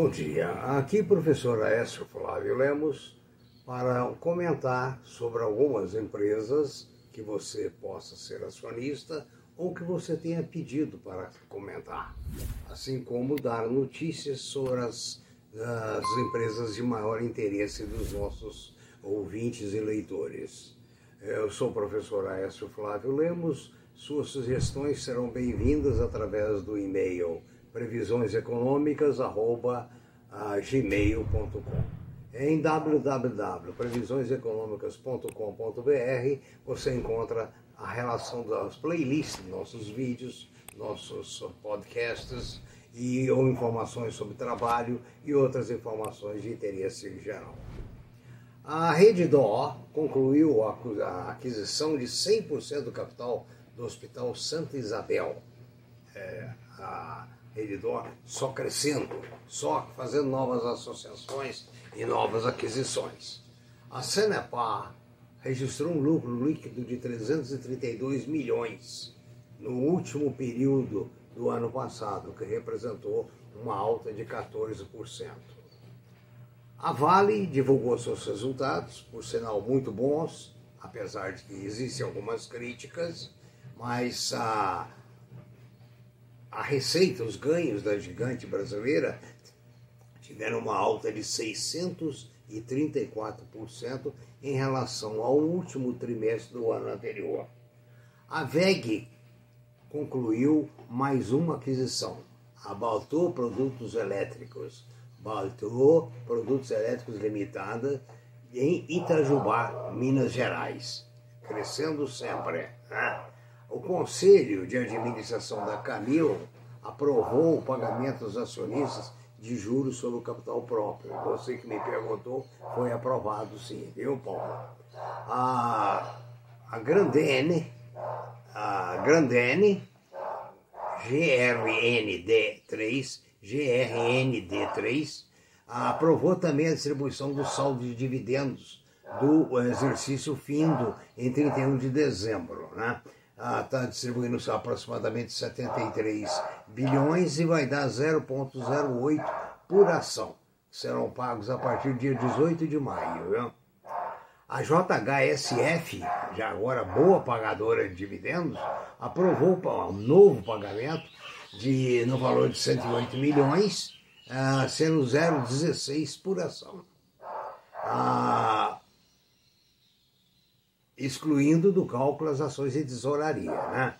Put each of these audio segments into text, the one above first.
Bom dia, aqui professor Aécio Flávio Lemos para comentar sobre algumas empresas que você possa ser acionista ou que você tenha pedido para comentar, assim como dar notícias sobre as, as empresas de maior interesse dos nossos ouvintes e leitores. Eu sou o professor Aécio Flávio Lemos, suas sugestões serão bem-vindas através do e-mail previsioneseconômicas@gmail.com. Em www.previsioneseconômicas.com.br você encontra a relação das playlists, nossos vídeos, nossos podcasts e ou informações sobre trabalho e outras informações de interesse geral. A Rede Dó concluiu a aquisição de 100% do capital do Hospital Santa Isabel. É, a Só crescendo, só fazendo novas associações e novas aquisições. A Senepar registrou um lucro líquido de 332 milhões no último período do ano passado, que representou uma alta de 14%. A Vale divulgou seus resultados, por sinal muito bons, apesar de que existem algumas críticas, mas a a receita, os ganhos da gigante brasileira tiveram uma alta de 634% em relação ao último trimestre do ano anterior. A VEG concluiu mais uma aquisição, a Baltou Produtos Elétricos, Baltou Produtos Elétricos Limitada, em Itajubá, Minas Gerais, crescendo sempre. Né? O Conselho de Administração da Camil aprovou o pagamento dos acionistas de juros sobre o capital próprio. Você que me perguntou, foi aprovado sim, viu, Paulo? A, a Grandene, a Grandene, GRND3, GRND3, aprovou também a distribuição do saldo de dividendos do exercício findo em 31 de dezembro, né? Está ah, distribuindo aproximadamente 73 bilhões e vai dar 0,08 por ação. Serão pagos a partir do dia 18 de maio. Viu? A JHSF, já agora boa pagadora de dividendos, aprovou um novo pagamento de, no valor de 108 milhões, uh, sendo 0,16 por ação. Uh, excluindo do cálculo as ações de tesouraria. Né?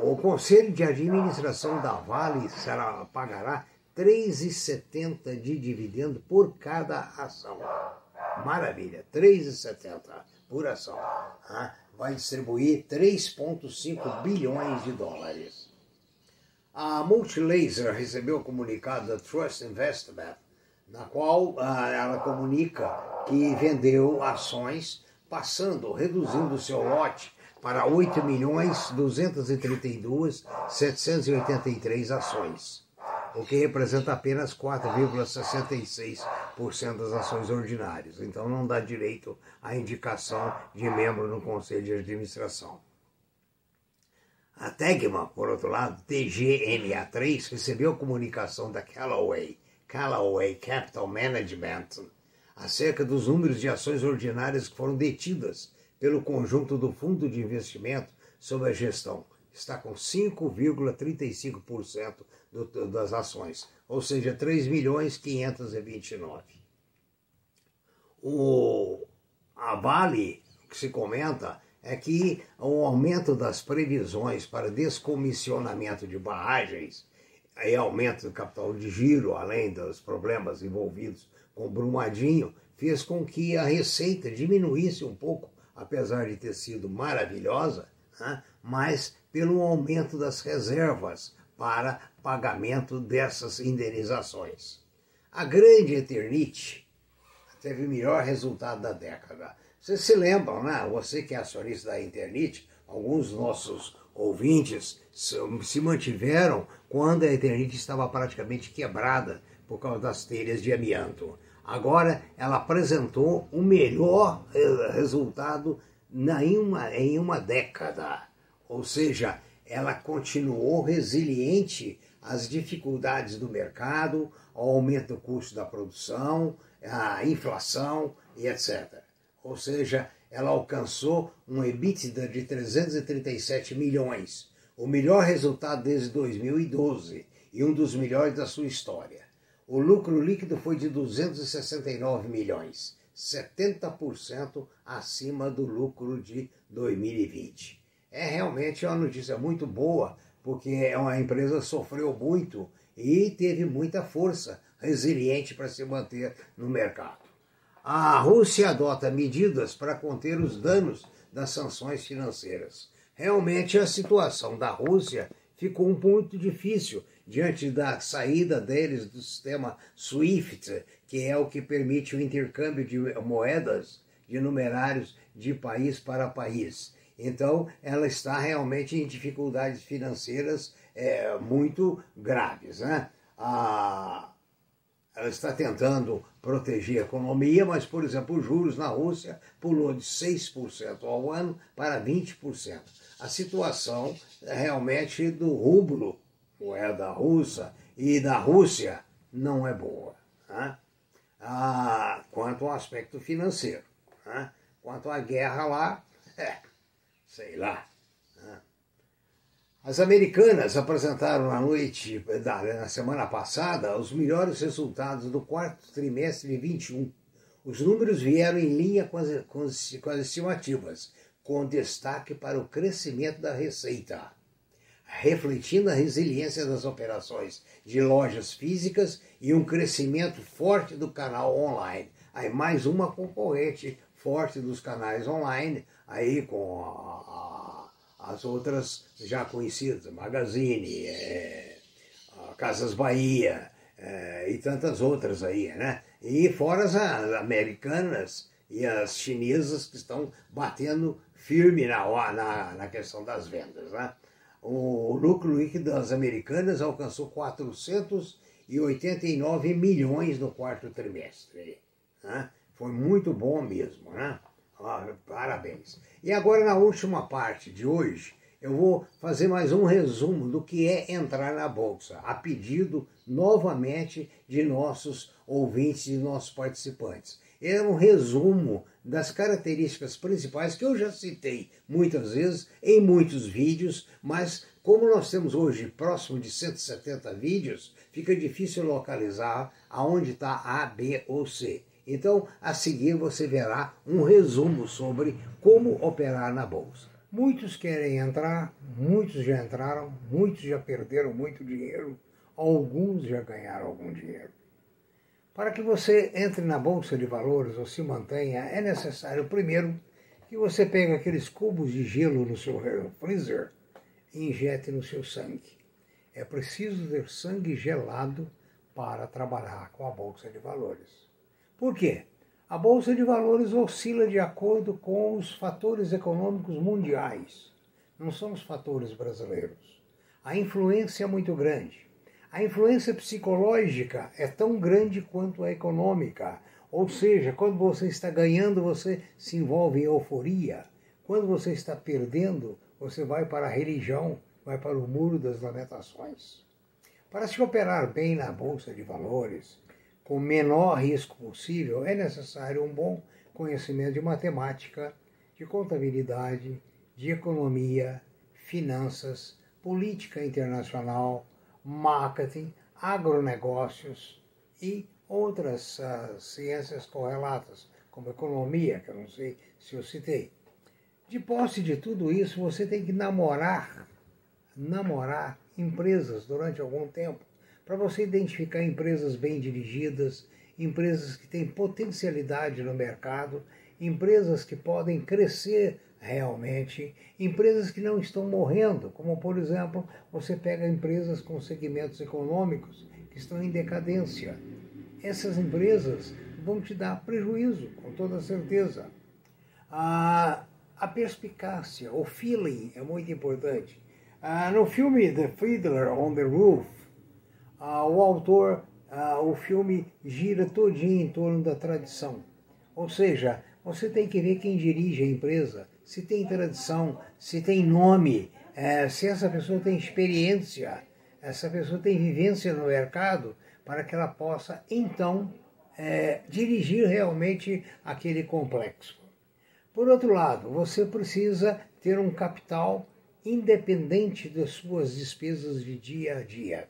O Conselho de Administração da Vale será, pagará R$ 3,70 de dividendo por cada ação. Maravilha, R$ 3,70 por ação. Né? Vai distribuir 3,5 bilhões de dólares. A Multilaser recebeu o comunicado da Trust Investment, na qual ah, ela comunica que vendeu ações passando, reduzindo seu lote para 8 milhões 232 783 ações, o que representa apenas 4,66% das ações ordinárias. Então não dá direito à indicação de membro no conselho de administração. A Tegma, por outro lado, TGMA3, recebeu comunicação da Callaway, Callaway Capital Management, acerca dos números de ações ordinárias que foram detidas pelo conjunto do Fundo de Investimento sob a gestão. Está com 5,35% das ações, ou seja, 3 milhões 529. O, a Vale, que se comenta, é que o aumento das previsões para descomissionamento de barragens e aumento do capital de giro, além dos problemas envolvidos com Brumadinho, fez com que a receita diminuísse um pouco, apesar de ter sido maravilhosa, né? mas pelo aumento das reservas para pagamento dessas indenizações. A grande Eternite teve o melhor resultado da década. Vocês se lembram, né? Você que é acionista da Eternite, alguns nossos ouvintes se mantiveram quando a Eternite estava praticamente quebrada por causa das telhas de amianto. Agora ela apresentou o melhor resultado em uma, em uma década. Ou seja, ela continuou resiliente às dificuldades do mercado, ao aumento do custo da produção, à inflação e etc. Ou seja, ela alcançou um EBITDA de 337 milhões, o melhor resultado desde 2012 e um dos melhores da sua história. O lucro líquido foi de 269 milhões, 70% acima do lucro de 2020. É realmente uma notícia muito boa, porque é uma empresa sofreu muito e teve muita força resiliente para se manter no mercado. A Rússia adota medidas para conter os danos das sanções financeiras. Realmente a situação da Rússia ficou um pouco difícil diante da saída deles do sistema SWIFT, que é o que permite o intercâmbio de moedas, de numerários de país para país. Então, ela está realmente em dificuldades financeiras é, muito graves. Né? A, ela está tentando proteger a economia, mas, por exemplo, os juros na Rússia pulou de 6% ao ano para 20%. A situação realmente do rublo moeda russa e da Rússia não é boa. Né? Ah, quanto ao aspecto financeiro. Né? Quanto à guerra lá, é, sei lá. Né? As americanas apresentaram na noite, na semana passada, os melhores resultados do quarto trimestre de 21. Os números vieram em linha com as, com as, com as estimativas, com destaque para o crescimento da receita refletindo a resiliência das operações de lojas físicas e um crescimento forte do canal online. Aí mais uma concorrente forte dos canais online, aí com a, a, as outras já conhecidas, Magazine, é, Casas Bahia é, e tantas outras aí, né? E fora as americanas e as chinesas que estão batendo firme na, na, na questão das vendas, né? O lucro líquido das americanas alcançou 489 milhões no quarto trimestre. Né? Foi muito bom mesmo, né? parabéns. E agora, na última parte de hoje, eu vou fazer mais um resumo do que é entrar na Bolsa, a pedido novamente de nossos ouvintes e nossos participantes. É um resumo das características principais que eu já citei muitas vezes em muitos vídeos, mas como nós temos hoje próximo de 170 vídeos, fica difícil localizar aonde está A, B ou C. Então, a seguir você verá um resumo sobre como operar na bolsa. Muitos querem entrar, muitos já entraram, muitos já perderam muito dinheiro, alguns já ganharam algum dinheiro. Para que você entre na bolsa de valores ou se mantenha, é necessário primeiro que você pegue aqueles cubos de gelo no seu freezer e injete no seu sangue. É preciso ter sangue gelado para trabalhar com a bolsa de valores. Por quê? A bolsa de valores oscila de acordo com os fatores econômicos mundiais, não são os fatores brasileiros. A influência é muito grande. A influência psicológica é tão grande quanto a econômica. Ou seja, quando você está ganhando, você se envolve em euforia. Quando você está perdendo, você vai para a religião, vai para o muro das lamentações. Para se operar bem na bolsa de valores, com o menor risco possível, é necessário um bom conhecimento de matemática, de contabilidade, de economia, finanças, política internacional, marketing, agronegócios e outras uh, ciências correlatas, como economia, que eu não sei se eu citei. De posse de tudo isso, você tem que namorar, namorar empresas durante algum tempo, para você identificar empresas bem dirigidas, empresas que têm potencialidade no mercado, empresas que podem crescer realmente empresas que não estão morrendo, como por exemplo, você pega empresas com segmentos econômicos que estão em decadência. Essas empresas vão te dar prejuízo, com toda certeza. A, a perspicácia, o feeling é muito importante. Ah, no filme The Fiddler on the Roof, ah, o autor, ah, o filme gira todinho em torno da tradição. Ou seja, você tem que ver quem dirige a empresa, se tem tradição, se tem nome, é, se essa pessoa tem experiência essa pessoa tem vivência no mercado para que ela possa, então, é, dirigir realmente aquele complexo. Por outro lado, você precisa ter um capital independente das suas despesas de dia a dia.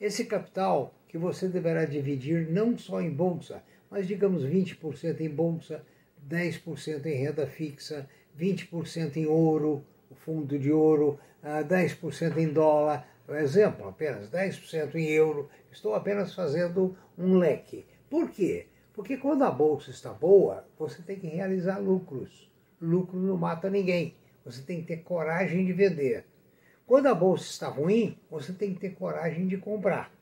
Esse capital que você deverá dividir não só em bolsa, mas digamos 20% em bolsa, 10% em renda fixa, 20% em ouro, o fundo de ouro, 10% ah, em dólar, por exemplo, apenas 10% em euro. Estou apenas fazendo um leque. Por quê? Porque quando a bolsa está boa, você tem que realizar lucros. Lucro não mata ninguém. Você tem que ter coragem de vender. Quando a bolsa está ruim, você tem que ter coragem de comprar.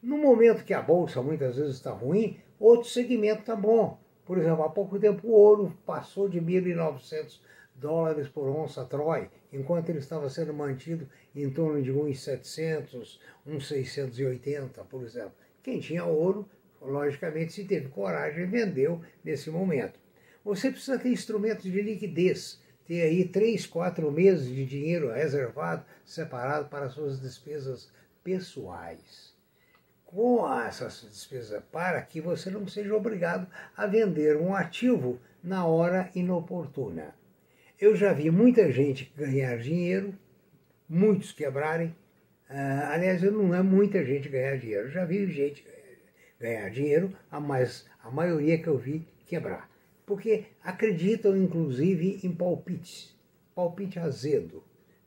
No momento que a bolsa muitas vezes está ruim, outro segmento está bom. Por exemplo, há pouco tempo o ouro passou de 1.900 dólares por onça Troy, enquanto ele estava sendo mantido em torno de 1.700, 1.680, por exemplo. Quem tinha ouro, logicamente, se teve coragem, vendeu nesse momento. Você precisa ter instrumentos de liquidez, ter aí três, quatro meses de dinheiro reservado, separado para suas despesas pessoais. Com essas despesas, para que você não seja obrigado a vender um ativo na hora inoportuna. Eu já vi muita gente ganhar dinheiro, muitos quebrarem. Uh, aliás, não é muita gente ganhar dinheiro. Eu já vi gente ganhar dinheiro, mas a maioria que eu vi quebrar. Porque acreditam, inclusive, em palpites. Palpite azedo.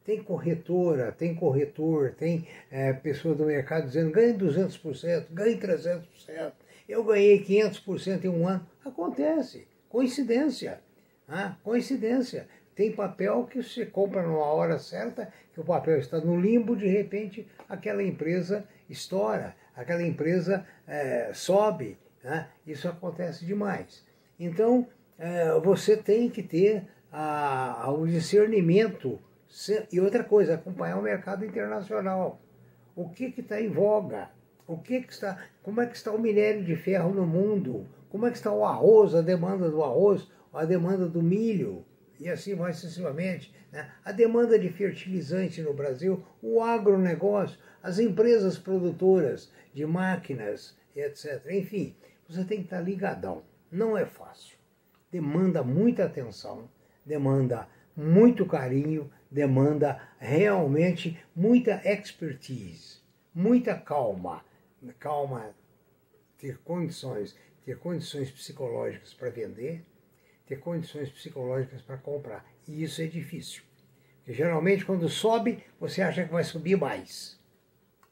Tem corretora, tem corretor, tem é, pessoa do mercado dizendo ganhe 200%, ganhe 300%. Eu ganhei 500% em um ano. Acontece. Coincidência. Ah, coincidência. Tem papel que você compra numa hora certa, que o papel está no limbo, de repente aquela empresa estoura, aquela empresa é, sobe. Né? Isso acontece demais. Então, é, você tem que ter a, a, o discernimento. E outra coisa, acompanhar o mercado internacional. O que está em voga? O que, que está, como é que está o minério de ferro no mundo? Como é que está o arroz, a demanda do arroz, a demanda do milho? e assim vai sucessivamente. Né? A demanda de fertilizante no Brasil, o agronegócio, as empresas produtoras de máquinas, etc. Enfim, você tem que estar ligadão. Não é fácil. Demanda muita atenção, demanda muito carinho, demanda realmente muita expertise, muita calma. Calma, ter condições, ter condições psicológicas para vender, ter condições psicológicas para comprar. E isso é difícil. Porque geralmente quando sobe, você acha que vai subir mais.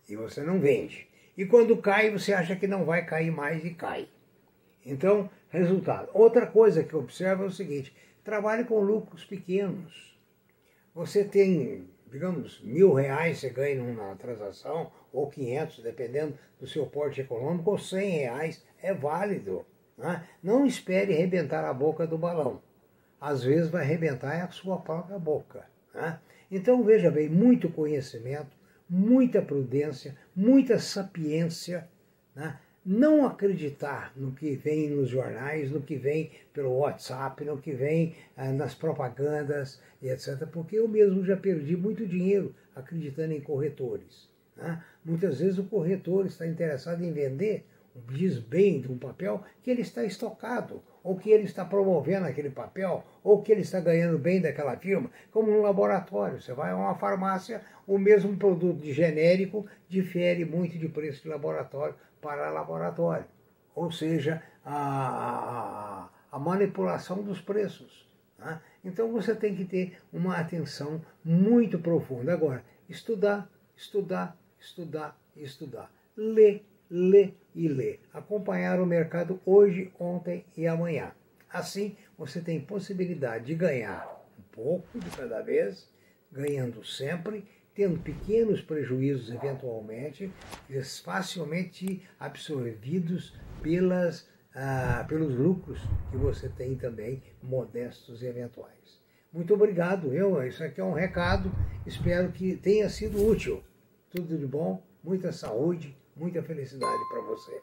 E você não vende. E quando cai, você acha que não vai cair mais e cai. Então, resultado. Outra coisa que eu observo é o seguinte: trabalhe com lucros pequenos. Você tem, digamos, mil reais você ganha numa transação, ou 500, dependendo do seu porte econômico, ou 100 reais, é válido. Né? Não espere arrebentar a boca do balão. Às vezes vai arrebentar a sua própria boca. Né? Então veja bem, muito conhecimento, muita prudência, muita sapiência. Né? Não acreditar no que vem nos jornais, no que vem pelo WhatsApp, no que vem ah, nas propagandas, etc. Porque eu mesmo já perdi muito dinheiro acreditando em corretores. Né? Muitas vezes o corretor está interessado em vender diz bem de um papel que ele está estocado, ou que ele está promovendo aquele papel, ou que ele está ganhando bem daquela firma, como um laboratório. Você vai a uma farmácia, o mesmo produto de genérico difere muito de preço de laboratório para laboratório. Ou seja, a, a, a manipulação dos preços. Né? Então você tem que ter uma atenção muito profunda. Agora, estudar, estudar, estudar, estudar. Ler lê e lê. Acompanhar o mercado hoje, ontem e amanhã. Assim, você tem possibilidade de ganhar um pouco de cada vez, ganhando sempre, tendo pequenos prejuízos eventualmente, facilmente absorvidos pelas, ah, pelos lucros que você tem também, modestos e eventuais. Muito obrigado, eu, isso aqui é um recado, espero que tenha sido útil. Tudo de bom, muita saúde, Muita felicidade para você.